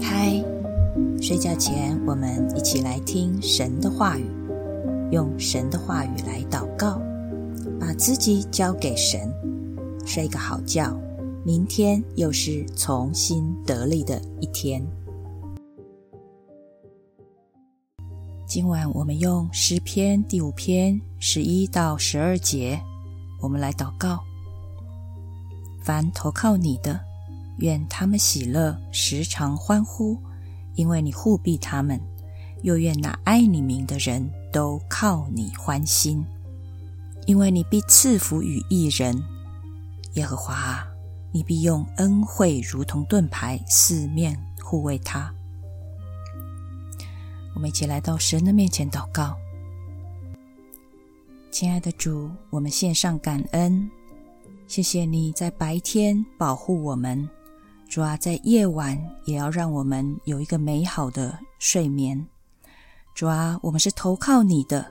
嗨睡觉前，我们一起来听神的话语，用神的话语来祷告，把自己交给神，睡个好觉。明天又是重新得力的一天。今晚我们用诗篇第五篇十一到十二节，我们来祷告。凡投靠你的，愿他们喜乐，时常欢呼。因为你护庇他们，又愿那爱你名的人都靠你欢心。因为你必赐福于一人，耶和华，你必用恩惠如同盾牌，四面护卫他。我们一起来到神的面前祷告，亲爱的主，我们献上感恩，谢谢你在白天保护我们。主啊，在夜晚也要让我们有一个美好的睡眠。主啊，我们是投靠你的。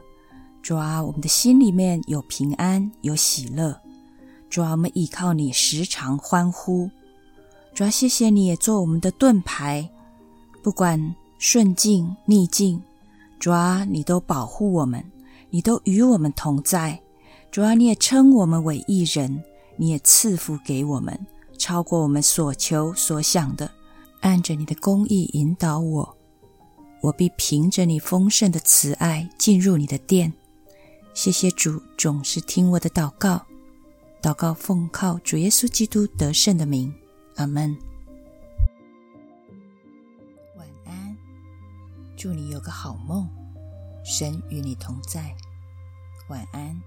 主啊，我们的心里面有平安，有喜乐。主啊，我们依靠你，时常欢呼。主啊，谢谢你也做我们的盾牌，不管顺境逆境，主啊，你都保护我们，你都与我们同在。主啊，你也称我们为一人，你也赐福给我们。超过我们所求所想的，按着你的公义引导我，我必凭着你丰盛的慈爱进入你的殿。谢谢主，总是听我的祷告，祷告奉靠主耶稣基督得胜的名，阿门。晚安，祝你有个好梦，神与你同在，晚安。